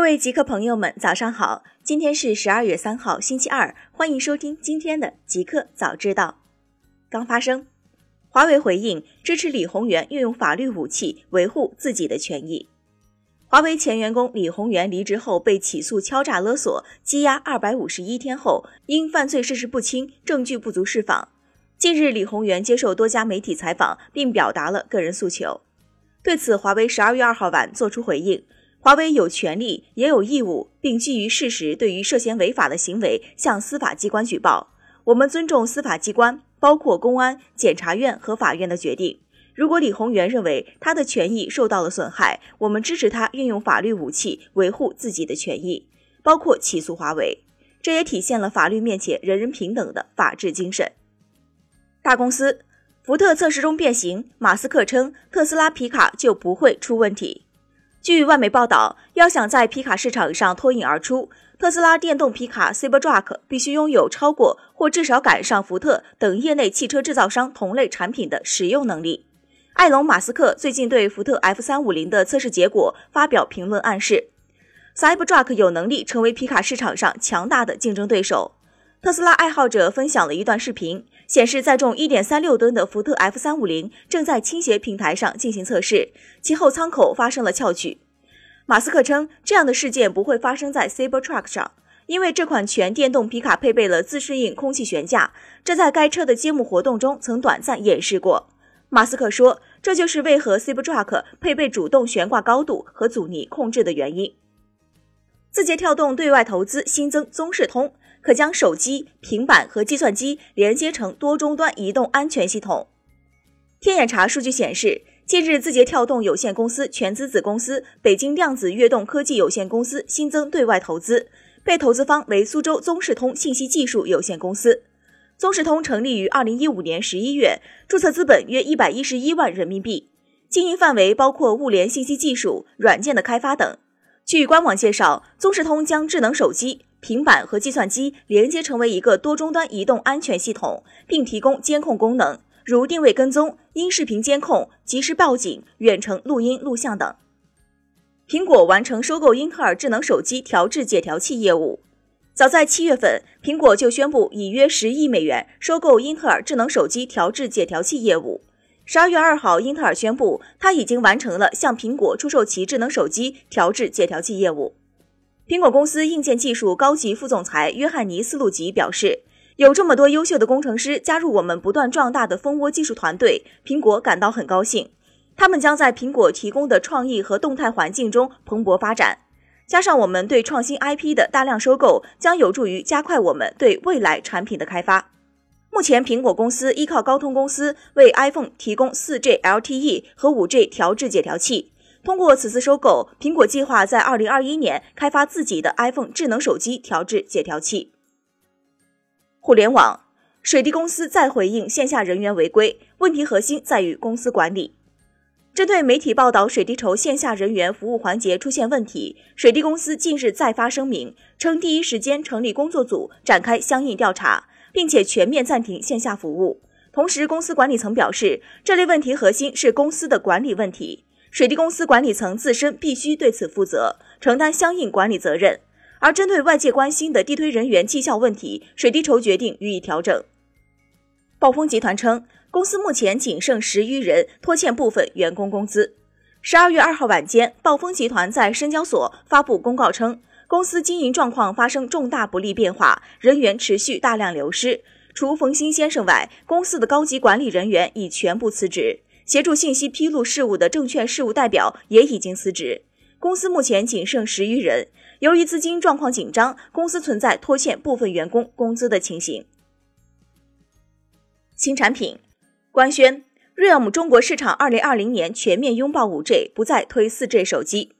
各位极客朋友们，早上好！今天是十二月三号，星期二，欢迎收听今天的极客早知道。刚发生，华为回应支持李宏源运用法律武器维护自己的权益。华为前员工李宏源离职后被起诉敲诈勒索，羁押二百五十一天后，因犯罪事实不清、证据不足释放。近日，李宏源接受多家媒体采访，并表达了个人诉求。对此，华为十二月二号晚作出回应。华为有权利也有义务，并基于事实，对于涉嫌违法的行为向司法机关举报。我们尊重司法机关，包括公安、检察院和法院的决定。如果李宏源认为他的权益受到了损害，我们支持他运用法律武器维护自己的权益，包括起诉华为。这也体现了法律面前人人平等的法治精神。大公司，福特测试中变形，马斯克称特斯拉皮卡就不会出问题。据外媒报道，要想在皮卡市场上脱颖而出，特斯拉电动皮卡 Cybertruck 必须拥有超过或至少赶上福特等业内汽车制造商同类产品的使用能力。埃隆·马斯克最近对福特 F350 的测试结果发表评论，暗示 Cybertruck 有能力成为皮卡市场上强大的竞争对手。特斯拉爱好者分享了一段视频。显示载重一点三六吨的福特 F 三五零正在倾斜平台上进行测试，其后舱口发生了翘曲。马斯克称，这样的事件不会发生在 Cybertruck 上，因为这款全电动皮卡配备了自适应空气悬架，这在该车的揭幕活动中曾短暂演示过。马斯克说，这就是为何 Cybertruck 配备主动悬挂高度和阻尼控制的原因。字节跳动对外投资新增宗视通。可将手机、平板和计算机连接成多终端移动安全系统。天眼查数据显示，近日字节跳动有限公司全资子公司北京量子跃动科技有限公司新增对外投资，被投资方为苏州宗视通信息技术有限公司。宗视通成立于二零一五年十一月，注册资本约一百一十一万人民币，经营范围包括物联信息技术、软件的开发等。据官网介绍，宗视通将智能手机。平板和计算机连接成为一个多终端移动安全系统，并提供监控功能，如定位跟踪、音视频监控、及时报警、远程录音录像等。苹果完成收购英特尔智能手机调制解调器业务。早在七月份，苹果就宣布以约十亿美元收购英特尔智能手机调制解调器业务。十二月二号，英特尔宣布，它已经完成了向苹果出售其智能手机调制解调器业务。苹果公司硬件技术高级副总裁约翰尼斯·路吉表示：“有这么多优秀的工程师加入我们不断壮大的蜂窝技术团队，苹果感到很高兴。他们将在苹果提供的创意和动态环境中蓬勃发展。加上我们对创新 IP 的大量收购，将有助于加快我们对未来产品的开发。目前，苹果公司依靠高通公司为 iPhone 提供 4G LTE 和 5G 调制解调器。”通过此次收购，苹果计划在二零二一年开发自己的 iPhone 智能手机调制解调器。互联网，水滴公司再回应线下人员违规问题，核心在于公司管理。针对媒体报道水滴筹线下人员服务环节出现问题，水滴公司近日再发声明称，第一时间成立工作组展开相应调查，并且全面暂停线下服务。同时，公司管理层表示，这类问题核心是公司的管理问题。水滴公司管理层自身必须对此负责，承担相应管理责任。而针对外界关心的地推人员绩效问题，水滴筹决定予以调整。暴风集团称，公司目前仅剩十余人，拖欠部分员工工资。十二月二号晚间，暴风集团在深交所发布公告称，公司经营状况发生重大不利变化，人员持续大量流失。除冯鑫先生外，公司的高级管理人员已全部辞职。协助信息披露事务的证券事务代表也已经辞职，公司目前仅剩十余人。由于资金状况紧张，公司存在拖欠部分员工工资的情形。新产品官宣，Realme 中国市场二零二零年全面拥抱五 G，不再推四 G 手机。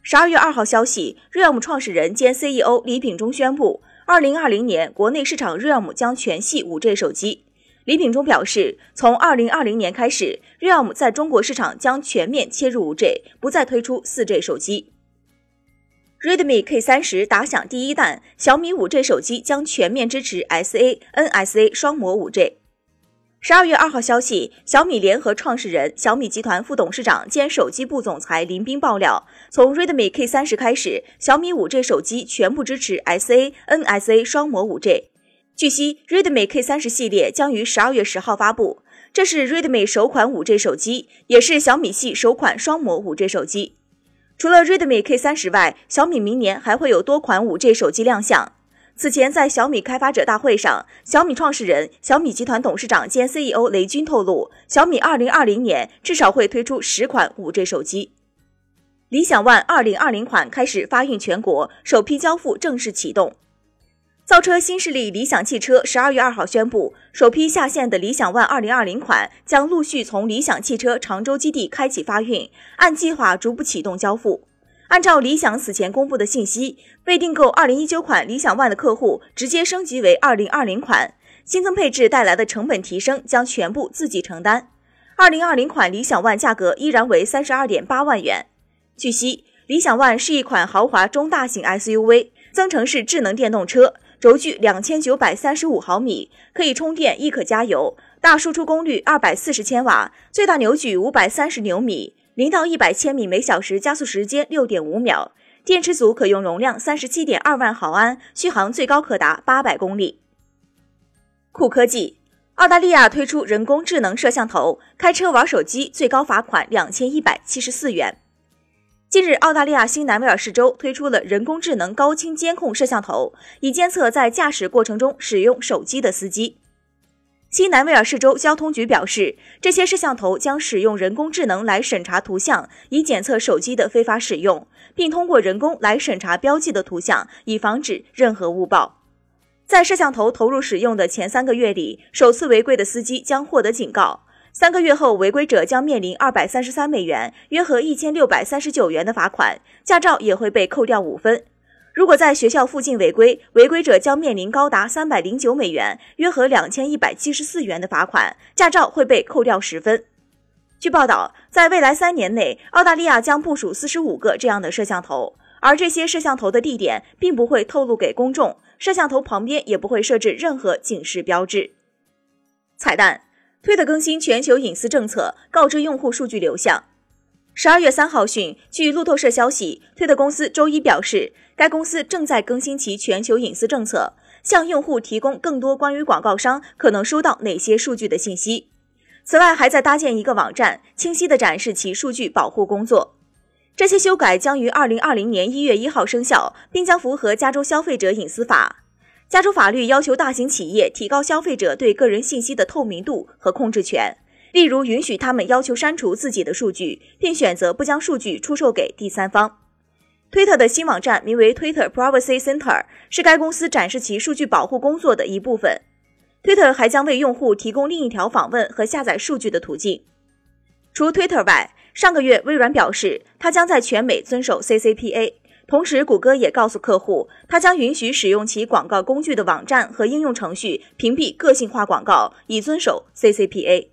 十二月二号消息，Realme 创始人兼 CEO 李秉忠宣布，二零二零年国内市场 Realme 将全系五 G 手机。李秉忠表示，从二零二零年开始，Realme 在中国市场将全面切入五 G，不再推出四 G 手机。Redmi K 三十打响第一弹，小米五 G 手机将全面支持 SA、NSA 双模五 G。十二月二号消息，小米联合创始人、小米集团副董事长兼手机部总裁林斌爆料，从 Redmi K 三十开始，小米五 G 手机全部支持 SA、NSA 双模五 G。据悉，Redmi K 三十系列将于十二月十号发布，这是 Redmi 首款五 G 手机，也是小米系首款双模五 G 手机。除了 Redmi K 三十外，小米明年还会有多款五 G 手机亮相。此前，在小米开发者大会上，小米创始人、小米集团董事长兼 CEO 雷军透露，小米2020年至少会推出十款 5G 手机。理想 ONE 2020款开始发运全国，首批交付正式启动。造车新势力理想汽车十二月二号宣布，首批下线的理想 ONE 2020款将陆续从理想汽车常州基地开启发运，按计划逐步启动交付。按照理想此前公布的信息，未订购2019款理想 ONE 的客户直接升级为2020款，新增配置带来的成本提升将全部自己承担。2020款理想 ONE 价格依然为32.8万元。据悉，理想 ONE 是一款豪华中大型 SUV，增程式智能电动车，轴距2935毫米，可以充电亦可加油，大输出功率240千瓦，最大扭矩530牛米。零到一百千米每小时加速时间六点五秒，电池组可用容量三十七点二万毫安，续航最高可达八百公里。酷科技，澳大利亚推出人工智能摄像头，开车玩手机最高罚款两千一百七十四元。近日，澳大利亚新南威尔士州推出了人工智能高清监控摄像头，以监测在驾驶过程中使用手机的司机。新南威尔士州交通局表示，这些摄像头将使用人工智能来审查图像，以检测手机的非法使用，并通过人工来审查标记的图像，以防止任何误报。在摄像头投入使用的前三个月里，首次违规的司机将获得警告；三个月后，违规者将面临二百三十三美元（约合一千六百三十九元）的罚款，驾照也会被扣掉五分。如果在学校附近违规，违规者将面临高达三百零九美元（约合两千一百七十四元）的罚款，驾照会被扣掉十分。据报道，在未来三年内，澳大利亚将部署四十五个这样的摄像头，而这些摄像头的地点并不会透露给公众，摄像头旁边也不会设置任何警示标志。彩蛋：推特更新全球隐私政策，告知用户数据流向。十二月三号讯，据路透社消息，推特公司周一表示，该公司正在更新其全球隐私政策，向用户提供更多关于广告商可能收到哪些数据的信息。此外，还在搭建一个网站，清晰地展示其数据保护工作。这些修改将于二零二零年一月一号生效，并将符合加州消费者隐私法。加州法律要求大型企业提高消费者对个人信息的透明度和控制权。例如，允许他们要求删除自己的数据，并选择不将数据出售给第三方。推特的新网站名为 Twitter Privacy Center，是该公司展示其数据保护工作的一部分。推特还将为用户提供另一条访问和下载数据的途径。除 Twitter 外，上个月微软表示，它将在全美遵守 CCPA。同时，谷歌也告诉客户，它将允许使用其广告工具的网站和应用程序屏蔽个性化广告，以遵守 CCPA。